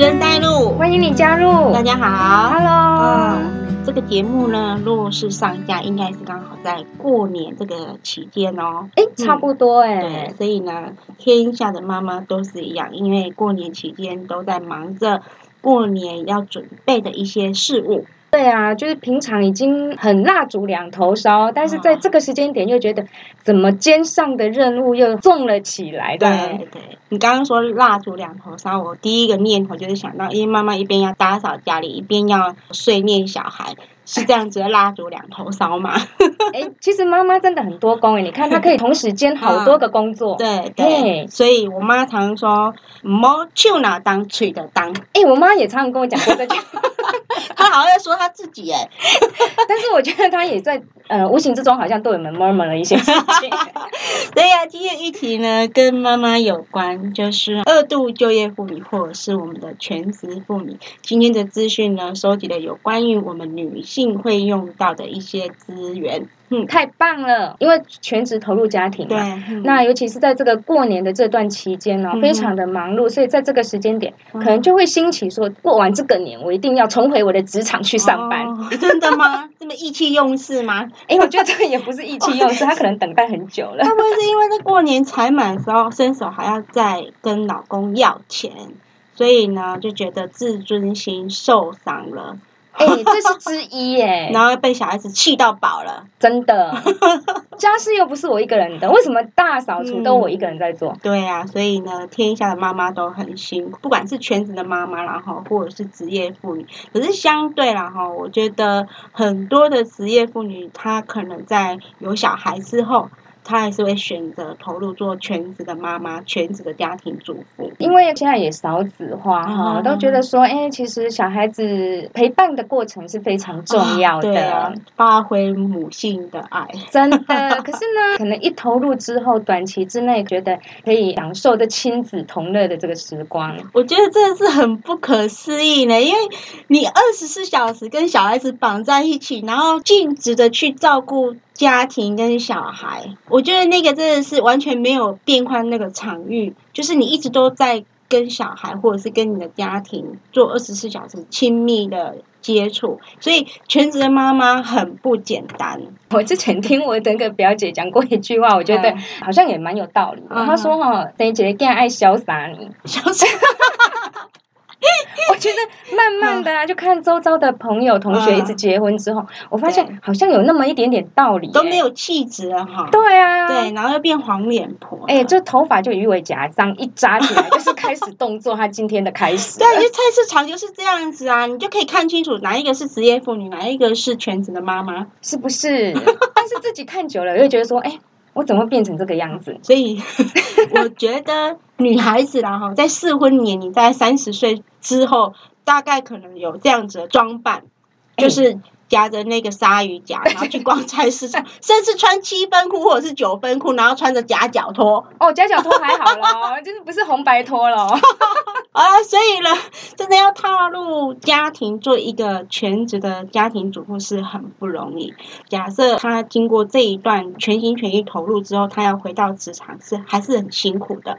持人带路，欢迎你加入。大家好，Hello。嗯，这个节目呢，若是上架，应该是刚好在过年这个期间哦。哎，差不多哎。对，所以呢，天下的妈妈都是一样，因为过年期间都在忙着过年要准备的一些事物。对啊，就是平常已经很蜡烛两头烧，但是在这个时间点又觉得怎么肩上的任务又重了起来。对对，你刚刚说蜡烛两头烧，我第一个念头就是想到，因为妈妈一边要打扫家里，一边要睡念小孩。是这样子的蜡烛两头烧嘛？哎，其实妈妈真的很多工哎，你看她可以同时兼好多个工作。对对，所以我妈常说“摸手拿当吹的当”。哎，我妈也常常跟我讲过这句。她好像在说他自己哎，但是我觉得他也在呃无形之中好像对我们 murmur 了一些事情。对呀，今天议题呢跟妈妈有关，就是二度就业妇女或者是我们的全职妇女。今天的资讯呢收集了有关于我们女性。会用到的一些资源，嗯，太棒了！因为全职投入家庭嘛，那尤其是在这个过年的这段期间呢，非常的忙碌，所以在这个时间点，可能就会兴起说，过完这个年，我一定要重回我的职场去上班。真的吗？这么意气用事吗？哎，我觉得这个也不是意气用事，他可能等待很久了。会不会是因为在过年财满的时候，伸手还要再跟老公要钱，所以呢，就觉得自尊心受伤了？哎，这是之一耶，然后被小孩子气到饱了，真的。家事又不是我一个人的，为什么大扫除都我一个人在做？对呀，所以呢，天下的妈妈都很辛苦，不管是全职的妈妈然后或者是职业妇女。可是相对然后，我觉得很多的职业妇女，她可能在有小孩之后。她还是会选择投入做全职的妈妈，全职的家庭主妇。因为现在也少子化哈，都觉得说，哎，其实小孩子陪伴的过程是非常重要的，发挥母性的爱。真的，可是呢，可能一投入之后，短期之内觉得可以享受的亲子同乐的这个时光，我觉得真的是很不可思议呢。因为你二十四小时跟小孩子绑在一起，然后尽职的去照顾。家庭跟小孩，我觉得那个真的是完全没有变换那个场域，就是你一直都在跟小孩或者是跟你的家庭做二十四小时亲密的接触，所以全职的妈妈很不简单。我之前听我的个表姐讲过一句话，我觉得好像也蛮有道理。她说：“哈，等于姐姐更爱潇洒你，潇洒。” 我觉得慢慢的啊，就看周遭的朋友、同学一直结婚之后，我发现好像有那么一点点道理，都没有气质了哈。对啊，对，然后又变黄脸婆。哎，这头发就鱼尾夹章一扎起来，就是开始动作，他今天的开始。对，就菜市场就是这样子啊，你就可以看清楚哪一个是职业妇女，哪一个是全职的妈妈，是不是？但是自己看久了，又觉得说，哎。我怎么变成这个样子？所以我觉得女孩子啦哈，在适婚年龄在三十岁之后，大概可能有这样子的装扮，就是。夹着那个鲨鱼夹，然后去逛菜市场，甚至穿七分裤或者是九分裤，然后穿着夹脚拖。哦，夹脚拖还好咯，就是不是红白拖了。啊，所以呢，真的要踏入家庭做一个全职的家庭主妇是很不容易。假设他经过这一段全心全意投入之后，他要回到职场是还是很辛苦的，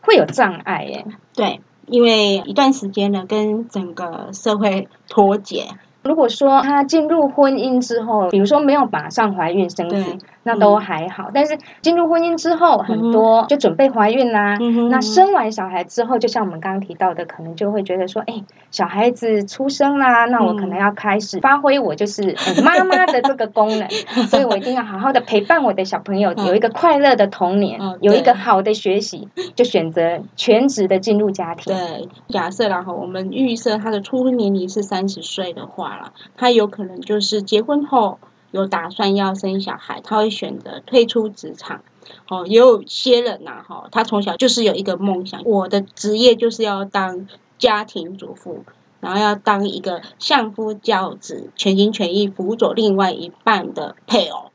会有障碍耶。对，因为一段时间呢，跟整个社会脱节。如果说她进入婚姻之后，比如说没有马上怀孕生子。那都还好，但是进入婚姻之后，很多就准备怀孕啦。那生完小孩之后，就像我们刚刚提到的，可能就会觉得说，哎，小孩子出生啦，那我可能要开始发挥我就是妈妈的这个功能，所以我一定要好好的陪伴我的小朋友，有一个快乐的童年，有一个好的学习，就选择全职的进入家庭。对，假设然后我们预设他的初婚年龄是三十岁的话了，他有可能就是结婚后。有打算要生小孩，他会选择退出职场。哦，也有些人呐，哈，他从小就是有一个梦想，我的职业就是要当家庭主妇，然后要当一个相夫教子、全心全意辅佐另外一半的配偶。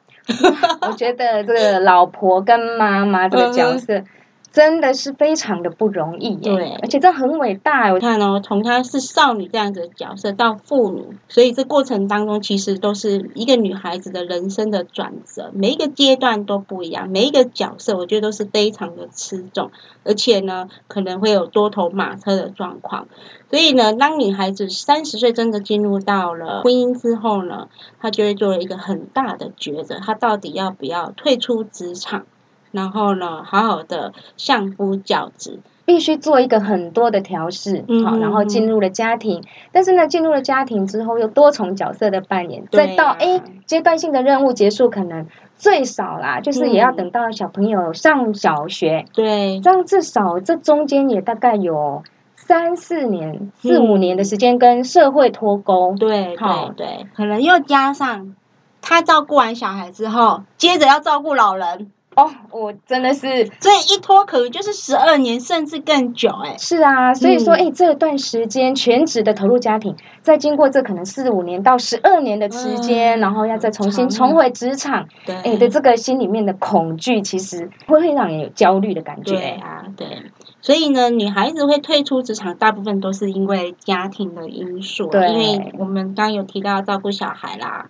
我觉得这个老婆跟妈妈这个角色。真的是非常的不容易，对，而且这很伟大。我看哦，从她是少女这样子的角色到妇女，所以这过程当中其实都是一个女孩子的人生的转折，每一个阶段都不一样，每一个角色我觉得都是非常的吃重，而且呢可能会有多头马车的状况。所以呢，当女孩子三十岁真的进入到了婚姻之后呢，她就会做了一个很大的抉择，她到底要不要退出职场？然后呢，好好的相夫教子，必须做一个很多的调试，好，然后进入了家庭。但是呢，进入了家庭之后，又多重角色的扮演，再到哎阶段性的任务结束，可能最少啦，就是也要等到小朋友上小学，对，这样至少这中间也大概有三四年、四五年的时间跟社会脱钩，对，对，对，可能又加上他照顾完小孩之后，接着要照顾老人。哦，我真的是，所以一拖可能就是十二年甚至更久，哎，是啊，所以说，哎，这段时间全职的投入家庭，再经过这可能四五年到十二年的时间，然后要再重新重回职场，对，哎的这个心里面的恐惧，其实会会让人有焦虑的感觉，对啊，对，所以呢，女孩子会退出职场，大部分都是因为家庭的因素，对，因为我们刚有提到照顾小孩啦。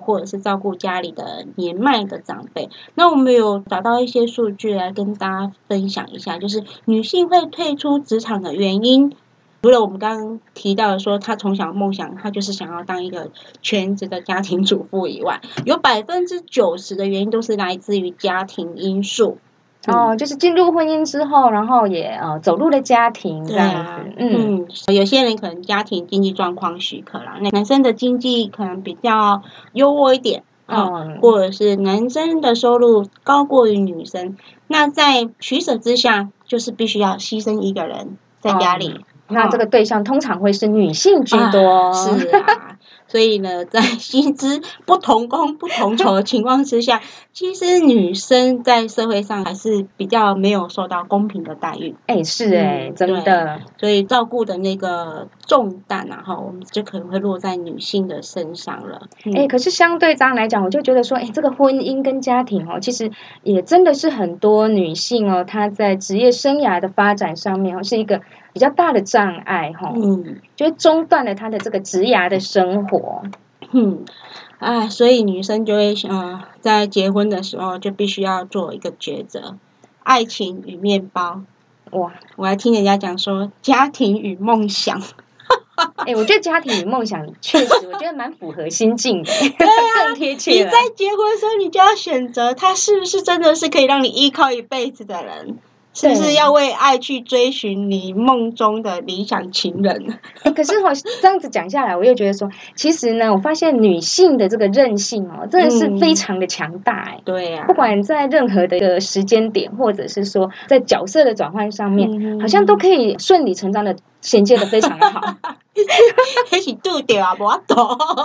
或者是照顾家里的年迈的长辈，那我们有找到一些数据来跟大家分享一下，就是女性会退出职场的原因，除了我们刚刚提到的说她从小梦想她就是想要当一个全职的家庭主妇以外，有百分之九十的原因都是来自于家庭因素。哦，就是进入婚姻之后，然后也呃走入了家庭这样子。嗯，有些人可能家庭经济状况许可了，那男生的经济可能比较优渥一点啊，或者是男生的收入高过于女生，那在取舍之下，就是必须要牺牲一个人在家里。那这个对象通常会是女性居多。是啊。所以呢，在薪资不同工不同酬的情况之下，其实女生在社会上还是比较没有受到公平的待遇。哎，是哎，真的。所以照顾的那个重担啊，哈，我们就可能会落在女性的身上了。哎，可是相对这样来讲，我就觉得说，哎，这个婚姻跟家庭哦，其实也真的是很多女性哦，她在职业生涯的发展上面哦，是一个。比较大的障碍哈，嗯，就中断了他的这个职涯的生活，嗯，啊，所以女生就会呃，在结婚的时候就必须要做一个抉择，爱情与面包，哇，我还听人家讲说家庭与梦想，哎，我觉得家庭与梦想确实，我觉得蛮符合心境的，更贴切。你在结婚的时候，你就要选择他是不是真的是可以让你依靠一辈子的人。是不是要为爱去追寻你梦中的理想情人？可是我这样子讲下来，我又觉得说，其实呢，我发现女性的这个韧性哦，真的是非常的强大哎。对呀，不管在任何的一个时间点，或者是说在角色的转换上面，好像都可以顺理成章的衔接的非常好。那是度掉啊，我懂。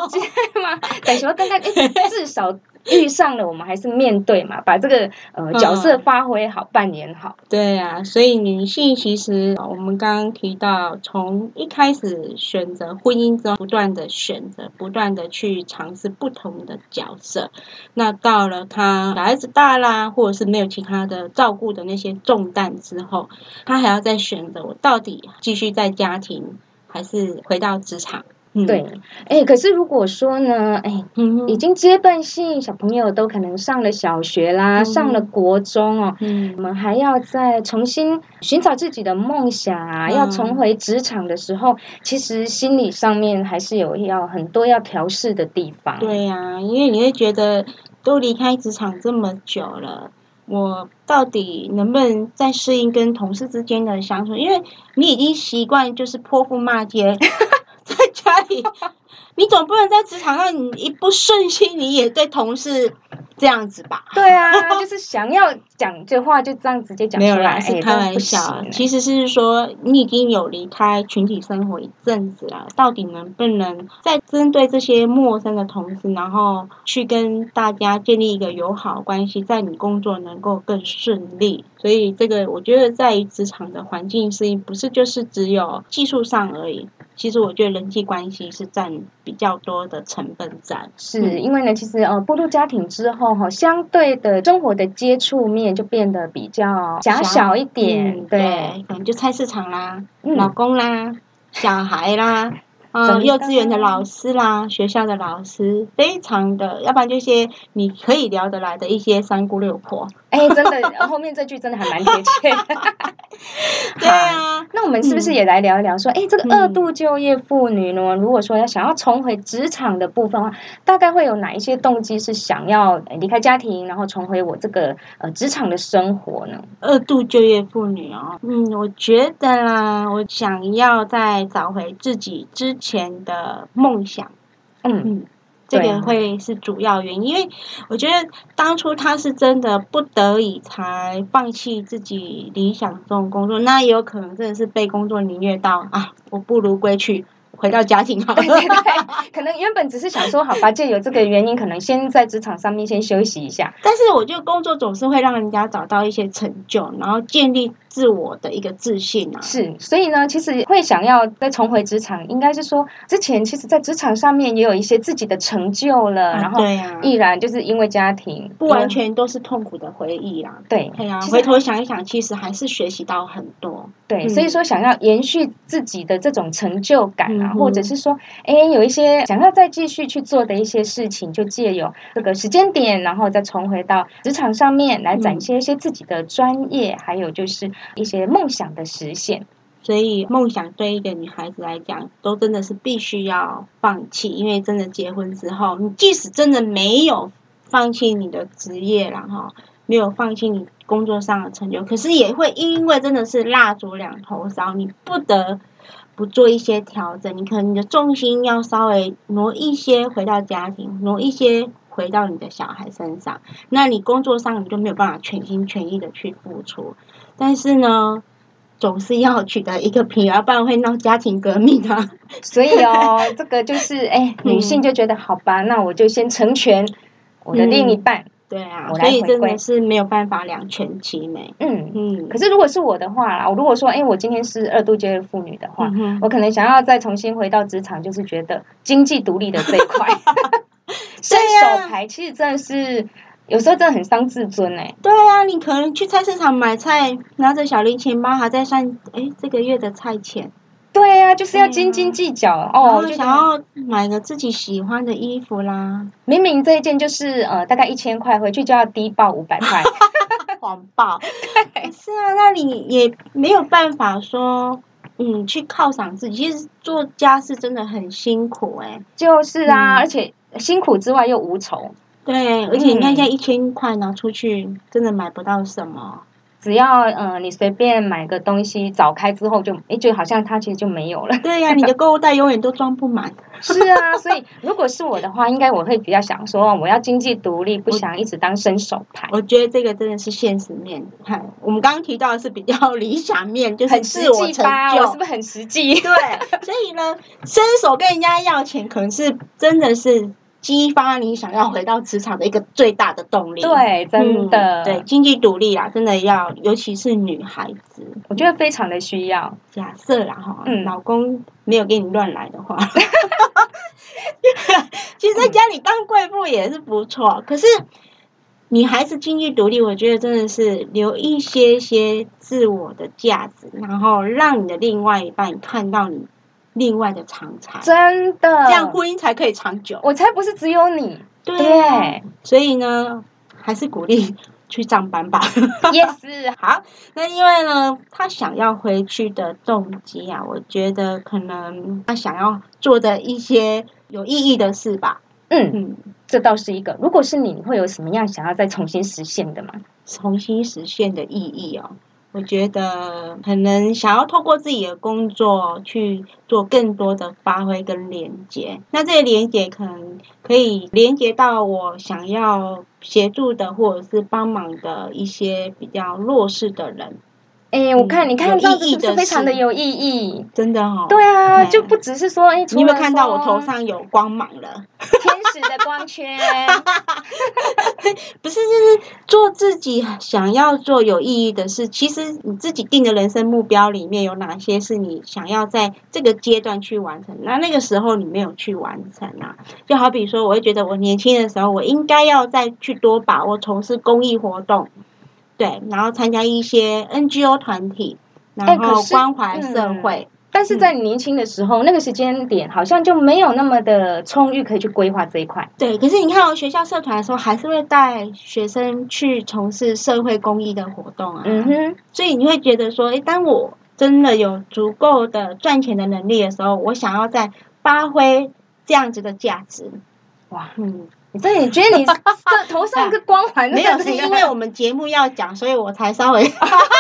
是吗？但是我刚刚至少。遇上了，我们还是面对嘛，把这个呃角色发挥好，扮演好。对啊，所以女性其实我们刚刚提到，从一开始选择婚姻中，不断的选择，不断的去尝试不同的角色。那到了她小孩子大啦，或者是没有其他的照顾的那些重担之后，她还要再选择，我到底继续在家庭，还是回到职场？对，哎，可是如果说呢，哎，已经阶段性小朋友都可能上了小学啦，上了国中哦，我们还要再重新寻找自己的梦想啊，要重回职场的时候，其实心理上面还是有要很多要调试的地方。对呀，因为你会觉得都离开职场这么久了，我到底能不能再适应跟同事之间的相处？因为你已经习惯就是泼妇骂街。在家里，你总不能在职场上，你一不顺心，你也对同事这样子吧？对啊，就是想要讲这话，就这样直接讲出来，是开玩笑。其实是说，你已经有离开群体生活一阵子了，到底能不能在针对这些陌生的同事，然后去跟大家建立一个友好关系，在你工作能够更顺利？所以，这个我觉得在于职场的环境适应，不是就是只有技术上而已。其实我觉得人际关系是占比较多的成分在，是因为呢，其实呃，步入家庭之后，哈，相对的生活的接触面就变得比较狭小一点，对，可能就菜市场啦，老公啦，小孩啦。嗯，幼稚园的老师啦，学校的老师，非常的，要不然就些你可以聊得来的一些三姑六婆。哎，真的，后面这句真的还蛮贴切。对啊，那我们是不是也来聊一聊？说，哎，这个二度就业妇女呢，如果说要想要重回职场的部分的话，大概会有哪一些动机是想要离开家庭，然后重回我这个呃职场的生活呢？二度就业妇女哦，嗯，我觉得啦，我想要再找回自己之前的梦想，嗯嗯。这个会是主要原因，因为我觉得当初他是真的不得已才放弃自己理想中工作，那也有可能真的是被工作凌虐到啊，我不如归去。回到家庭好，对对对，可能原本只是想说，好吧，就有这个原因，可能先在职场上面先休息一下。但是我觉得工作总是会让人家找到一些成就，然后建立自我的一个自信啊。是，所以呢，其实会想要再重回职场，应该是说之前其实，在职场上面也有一些自己的成就了，然后毅然就是因为家庭，不完全都是痛苦的回忆啦。对，对啊，回头想一想，其实还是学习到很多。对，所以说想要延续自己的这种成就感啊。或者是说，哎，有一些想要再继续去做的一些事情，就借由这个时间点，然后再重回到职场上面来展现一些自己的专业，还有就是一些梦想的实现。所以，梦想对一个女孩子来讲，都真的是必须要放弃，因为真的结婚之后，你即使真的没有放弃你的职业然后，没有放弃你工作上的成就，可是也会因为真的是蜡烛两头烧，你不得。不做一些调整，你可能你的重心要稍微挪一些回到家庭，挪一些回到你的小孩身上。那你工作上你就没有办法全心全意的去付出。但是呢，总是要取得一个平衡，不然会闹家庭革命啊。所以哦，这个就是哎，女性就觉得好吧，那我就先成全我的另一半。对啊，所以真的是没有办法两全其美。嗯嗯。可是如果是我的话啦，我如果说，哎，我今天是二度就业妇女的话，我可能想要再重新回到职场，就是觉得经济独立的这一块，伸手牌其实真的是有时候真的很伤自尊哎。对啊，你可能去菜市场买菜，拿着小零钱包，还在算，哎，这个月的菜钱。对啊，就是要斤斤计较哦，就想要买个自己喜欢的衣服啦。明明这一件就是呃大概一千块，回去就要低报五百块，谎报。是啊，那你也没有办法说，嗯，去犒赏自己。其实做家事真的很辛苦哎。就是啊，而且辛苦之外又无愁。对，而且你看，现在一千块拿出去，真的买不到什么。只要呃，你随便买个东西，找开之后就哎，就好像它其实就没有了。对呀，你的购物袋永远都装不满。是啊，所以如果是我的话，应该我会比较想说，我要经济独立，不想一直当伸手牌。我觉得这个真的是现实面。看，我们刚刚提到的是比较理想面，就是很实际是不是很实际？对，所以呢，伸手跟人家要钱，可能是真的是。激发你想要回到职场的一个最大的动力。对，真的，对经济独立啦，真的要，尤其是女孩子，我觉得非常的需要。假设啦哈，老公没有给你乱来的话，其实在家里当贵妇也是不错。可是女孩子经济独立，我觉得真的是留一些些自我的价值，然后让你的另外一半看到你。另外的长才，真的，这样婚姻才可以长久。我才不是只有你，对，所以呢，还是鼓励去上班吧。也是 好，那因为呢，他想要回去的动机啊，我觉得可能他想要做的一些有意义的事吧。嗯嗯，这倒是一个。如果是你，会有什么样想要再重新实现的吗？重新实现的意义哦。我觉得可能想要透过自己的工作去做更多的发挥跟连接，那这些连接可能可以连接到我想要协助的或者是帮忙的一些比较弱势的人，哎，我看你看这样子是非常的有意义，真的哈。对啊，就不只是说哎，你有没有看到我头上有光芒了？天使的光圈。不是，就是做自己想要做有意义的事。其实你自己定的人生目标里面有哪些是你想要在这个阶段去完成？那那个时候你没有去完成啊？就好比说，我会觉得我年轻的时候，我应该要再去多把握从事公益活动。对，然后参加一些 NGO 团体，然后关怀社会。但是在年轻的时候，那个时间点好像就没有那么的充裕，可以去规划这一块。对，可是你看，学校社团的时候，还是会带学生去从事社会公益的活动啊。嗯哼。所以你会觉得说，哎，当我真的有足够的赚钱的能力的时候，我想要再发挥这样子的价值。哇，嗯。对，你觉得你这 头上一个光环没有？是因为我们节目要讲，所以我才稍微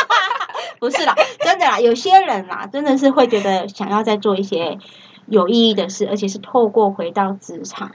不是啦，真的啦，有些人啦，真的是会觉得想要再做一些有意义的事，而且是透过回到职场，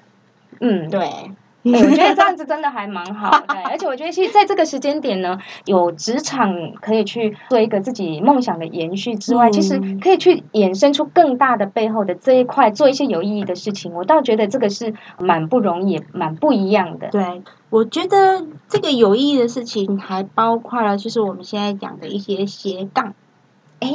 嗯，对。我觉得这样子真的还蛮好，的，而且我觉得其实在这个时间点呢，有职场可以去做一个自己梦想的延续之外，其实可以去衍生出更大的背后的这一块，做一些有意义的事情。我倒觉得这个是蛮不容易，蛮不一样的。对，我觉得这个有意义的事情还包括了，就是我们现在讲的一些斜杠，哎，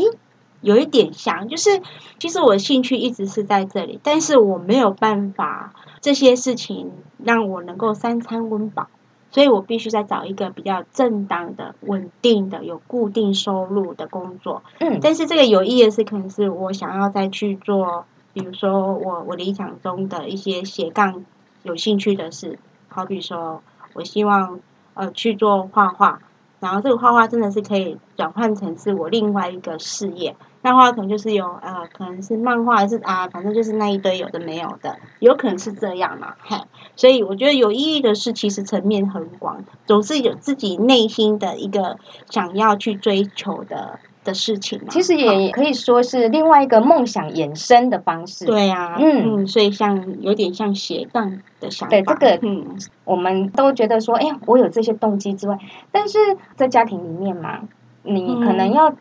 有一点像，就是其实我的兴趣一直是在这里，但是我没有办法。这些事情让我能够三餐温饱，所以我必须再找一个比较正当的、稳定的、有固定收入的工作。嗯，但是这个有意义的是，可能是我想要再去做，比如说我我理想中的一些斜杠有兴趣的事，好比说我希望呃去做画画，然后这个画画真的是可以转换成是我另外一个事业。漫画可能就是有呃，可能是漫画还是啊，反正就是那一堆有的没有的，有可能是这样嘛，嘿。所以我觉得有意义的事，其实层面很广，总是有自己内心的一个想要去追求的的事情。其实也可以说是另外一个梦想衍生的方式。对呀，嗯嗯，所以像有点像斜杠的想法。对这个，嗯，我们都觉得说，哎，我有这些动机之外，但是在家庭里面嘛，你可能要。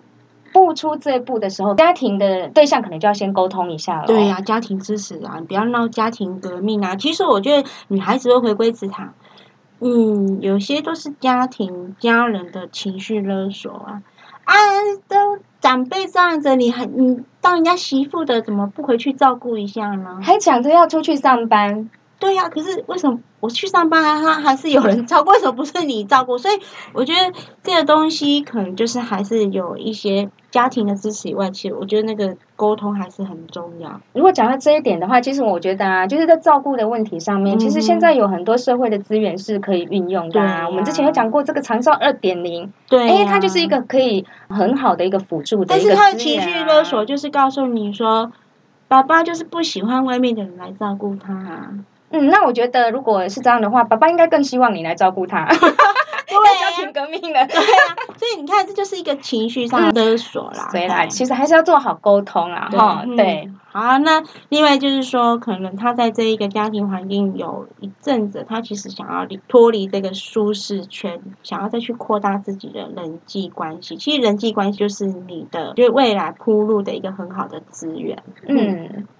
步出这一步的时候，家庭的对象可能就要先沟通一下了。对呀，家庭支持啊，你不要闹家庭革命啊。其实我觉得女孩子会回归职场，嗯，有些都是家庭家人的情绪勒索啊啊，都长辈这样子，你还你当人家媳妇的，怎么不回去照顾一下呢？还抢着要出去上班。对呀，可是为什么我去上班，他还是有人照顾？为什么不是你照顾？所以我觉得这个东西可能就是还是有一些家庭的支持以外，其实我觉得那个沟通还是很重要。如果讲到这一点的话，其实我觉得啊，就是在照顾的问题上面，其实现在有很多社会的资源是可以运用的啊。我们之前有讲过这个长照二点零，对，哎，它就是一个可以很好的一个辅助但是他的情绪勒索就是告诉你说，爸爸就是不喜欢外面的人来照顾他。嗯，那我觉得如果是这样的话，爸爸应该更希望你来照顾他。对，家庭革命了。对啊，所以你看，这就是一个情绪上的勒索啦。对啦，其实还是要做好沟通啊，哈，对。好，那另外就是说，可能他在这一个家庭环境有一阵子，他其实想要脱离这个舒适圈，想要再去扩大自己的人际关系。其实人际关系就是你的，就是未来铺路的一个很好的资源。嗯，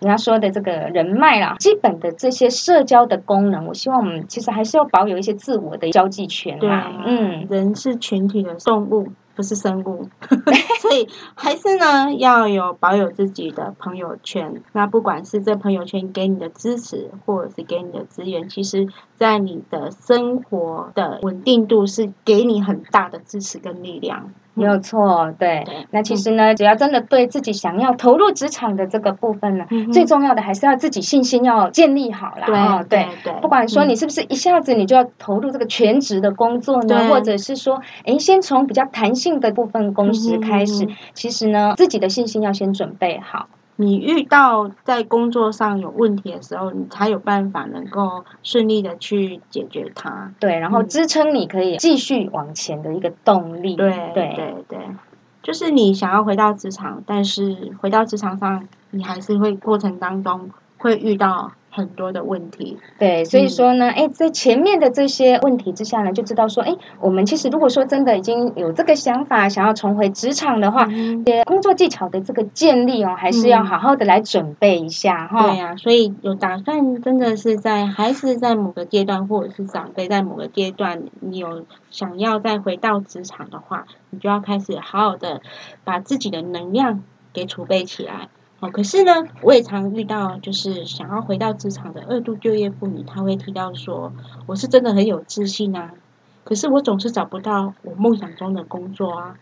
人家说的这个人脉啦，基本的这些社交的功能，我希望我们其实还是要保有一些自我的交际圈啊。嗯，人是群体的动物。不是生物，所以还是呢要有保有自己的朋友圈。那不管是这朋友圈给你的支持，或者是给你的资源，其实在你的生活的稳定度是给你很大的支持跟力量。没有错，对。那其实呢，只要真的对自己想要投入职场的这个部分呢，最重要的还是要自己信心要建立好了。对对对。不管说你是不是一下子你就要投入这个全职的工作呢，或者是说，哎，先从比较弹性的部分工时开始，其实呢，自己的信心要先准备好。你遇到在工作上有问题的时候，你才有办法能够顺利的去解决它。对，然后支撑你可以继续往前的一个动力。对对对对，就是你想要回到职场，但是回到职场上，你还是会过程当中会遇到很多的问题。对，所以说呢，哎，在前面的这些问题之下呢，就知道说，哎，我们其实如果说真的已经有这个想法，想要重回职场的话，些工作技巧的这个建立哦，还是要好好的来准备一下哈。对呀，所以有打算真的是在还是在某个阶段，或者是长辈在某个阶段，你有想要再回到职场的话，你就要开始好好的把自己的能量给储备起来。哦，可是呢，我也常遇到，就是想要回到职场的二度就业妇女，她会提到说：“我是真的很有自信啊，可是我总是找不到我梦想中的工作啊。”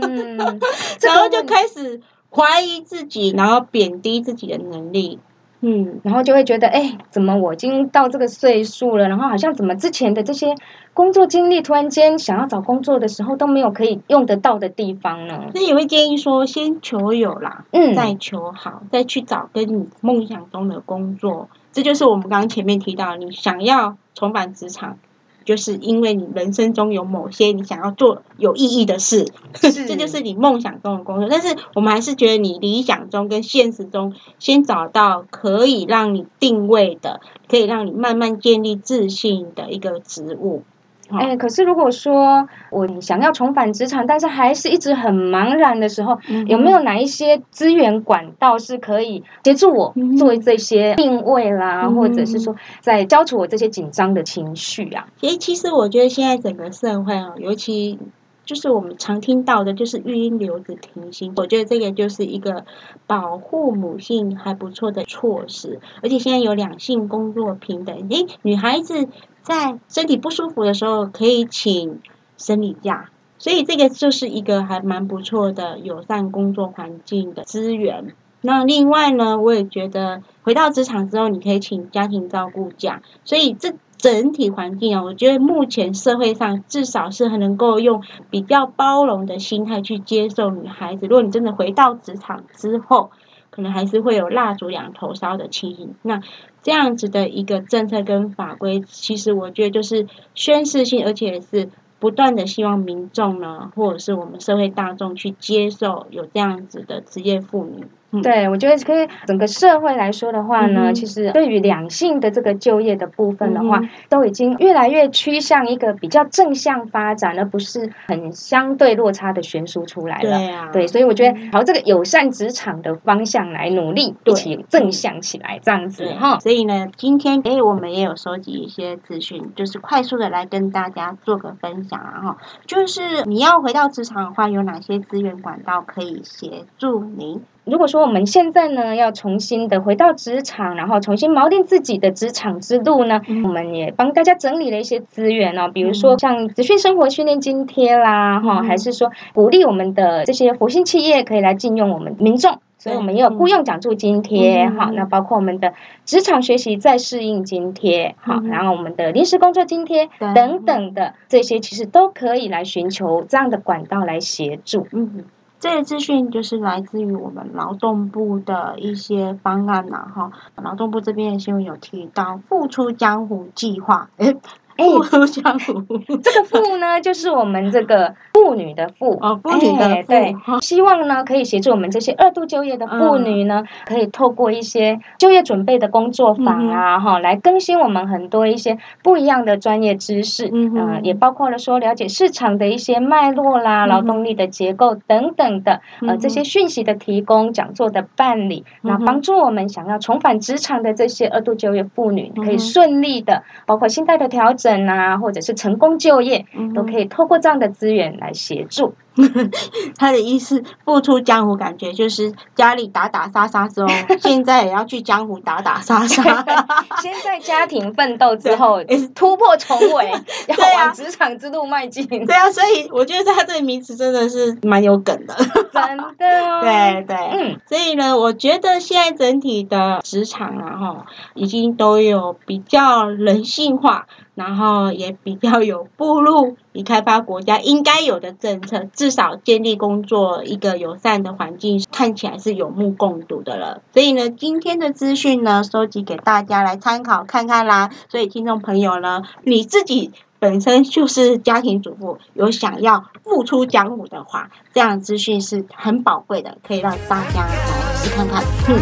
嗯，然后就开始怀疑自己，然后贬低自己的能力。嗯，然后就会觉得，哎，怎么我已经到这个岁数了，然后好像怎么之前的这些工作经历，突然间想要找工作的时候都没有可以用得到的地方呢？那也会建议说，先求有啦，嗯，再求好，再去找跟你梦想中的工作。这就是我们刚刚前面提到，你想要重返职场。就是因为你人生中有某些你想要做有意义的事，这就是你梦想中的工作。但是我们还是觉得你理想中跟现实中，先找到可以让你定位的，可以让你慢慢建立自信的一个职务。哎，可是如果说我想要重返职场，但是还是一直很茫然的时候，有没有哪一些资源管道是可以协助我做这些定位啦，或者是说在消除我这些紧张的情绪啊？诶，其实我觉得现在整个社会啊，尤其就是我们常听到的，就是育婴留子停薪，我觉得这个就是一个保护母性还不错的措施，而且现在有两性工作平等，诶，女孩子。在身体不舒服的时候，可以请生理假，所以这个就是一个还蛮不错的友善工作环境的资源。那另外呢，我也觉得回到职场之后，你可以请家庭照顾假，所以这整体环境啊，我觉得目前社会上至少是很能够用比较包容的心态去接受女孩子。如果你真的回到职场之后，可能还是会有蜡烛两头烧的情形。那这样子的一个政策跟法规，其实我觉得就是宣示性，而且是不断的希望民众呢，或者是我们社会大众去接受有这样子的职业妇女。对，我觉得可以整个社会来说的话呢，其实对于两性的这个就业的部分的话，都已经越来越趋向一个比较正向发展，而不是很相对落差的悬殊出来了。对啊，对，所以我觉得朝这个友善职场的方向来努力，一起正向起来，这样子哈。所以呢，今天哎，我们也有收集一些资讯，就是快速的来跟大家做个分享啊哈。就是你要回到职场的话，有哪些资源管道可以协助您？如果说我们现在呢要重新的回到职场，然后重新锚定自己的职场之路呢，我们也帮大家整理了一些资源哦，比如说像资讯生活训练津贴啦，哈，还是说鼓励我们的这些活性企业可以来禁用我们民众，所以我们也有雇佣奖助津贴，哈，那包括我们的职场学习再适应津贴，好，然后我们的临时工作津贴等等的这些，其实都可以来寻求这样的管道来协助，嗯。这些资讯就是来自于我们劳动部的一些方案呐，哈，劳动部这边的新闻有提到“复出江湖”计划，诶富出江湖，这个“富”呢，就是我们这个妇女的“妇”哦，妇女的对，希望呢可以协助我们这些二度就业的妇女呢，可以透过一些就业准备的工作坊啊，哈，来更新我们很多一些不一样的专业知识，嗯，也包括了说了解市场的一些脉络啦、劳动力的结构等等的，呃，这些讯息的提供、讲座的办理，那帮助我们想要重返职场的这些二度就业妇女，可以顺利的，包括心态的调整。啊，或者是成功就业，都可以透过这样的资源来协助。他的意思，复出江湖，感觉就是家里打打杀杀之后，现在也要去江湖打打杀杀。先在家庭奋斗之后，突破重围，要往职场之路迈进。对啊，所以我觉得他这个名词真的是蛮有梗的。真的，对对，嗯。所以呢，我觉得现在整体的职场啊，哈，已经都有比较人性化。然后也比较有步入已开发国家应该有的政策，至少建立工作一个友善的环境，看起来是有目共睹的了。所以呢，今天的资讯呢，收集给大家来参考看看啦。所以听众朋友呢，你自己本身就是家庭主妇，有想要付出江湖的话，这样资讯是很宝贵的，可以让大家来试看看。嗯，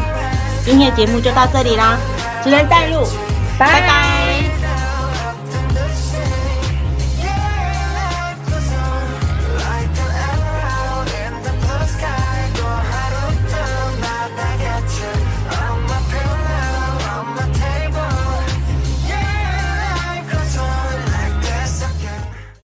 今天的节目就到这里啦。只能带路，拜拜。